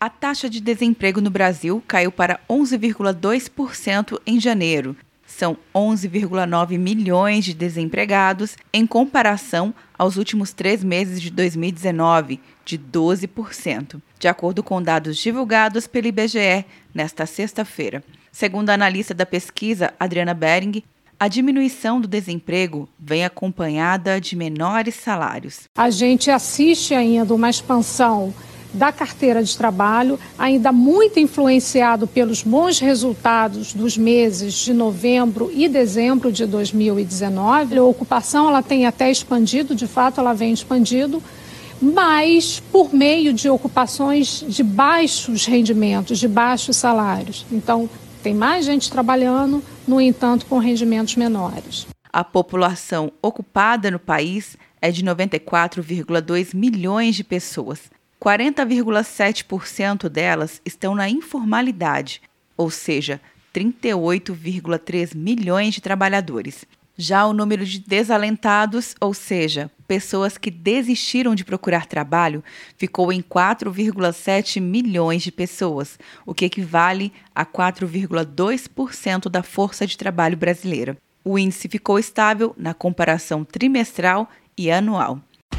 A taxa de desemprego no Brasil caiu para 11,2% em janeiro. São 11,9 milhões de desempregados, em comparação aos últimos três meses de 2019, de 12%, de acordo com dados divulgados pelo IBGE nesta sexta-feira. Segundo a analista da pesquisa, Adriana Bering, a diminuição do desemprego vem acompanhada de menores salários. A gente assiste ainda uma expansão da carteira de trabalho, ainda muito influenciado pelos bons resultados dos meses de novembro e dezembro de 2019. A ocupação ela tem até expandido, de fato ela vem expandido, mas por meio de ocupações de baixos rendimentos, de baixos salários. Então, tem mais gente trabalhando, no entanto, com rendimentos menores. A população ocupada no país é de 94,2 milhões de pessoas. 40,7% delas estão na informalidade, ou seja, 38,3 milhões de trabalhadores. Já o número de desalentados, ou seja, pessoas que desistiram de procurar trabalho, ficou em 4,7 milhões de pessoas, o que equivale a 4,2% da força de trabalho brasileira. O índice ficou estável na comparação trimestral e anual.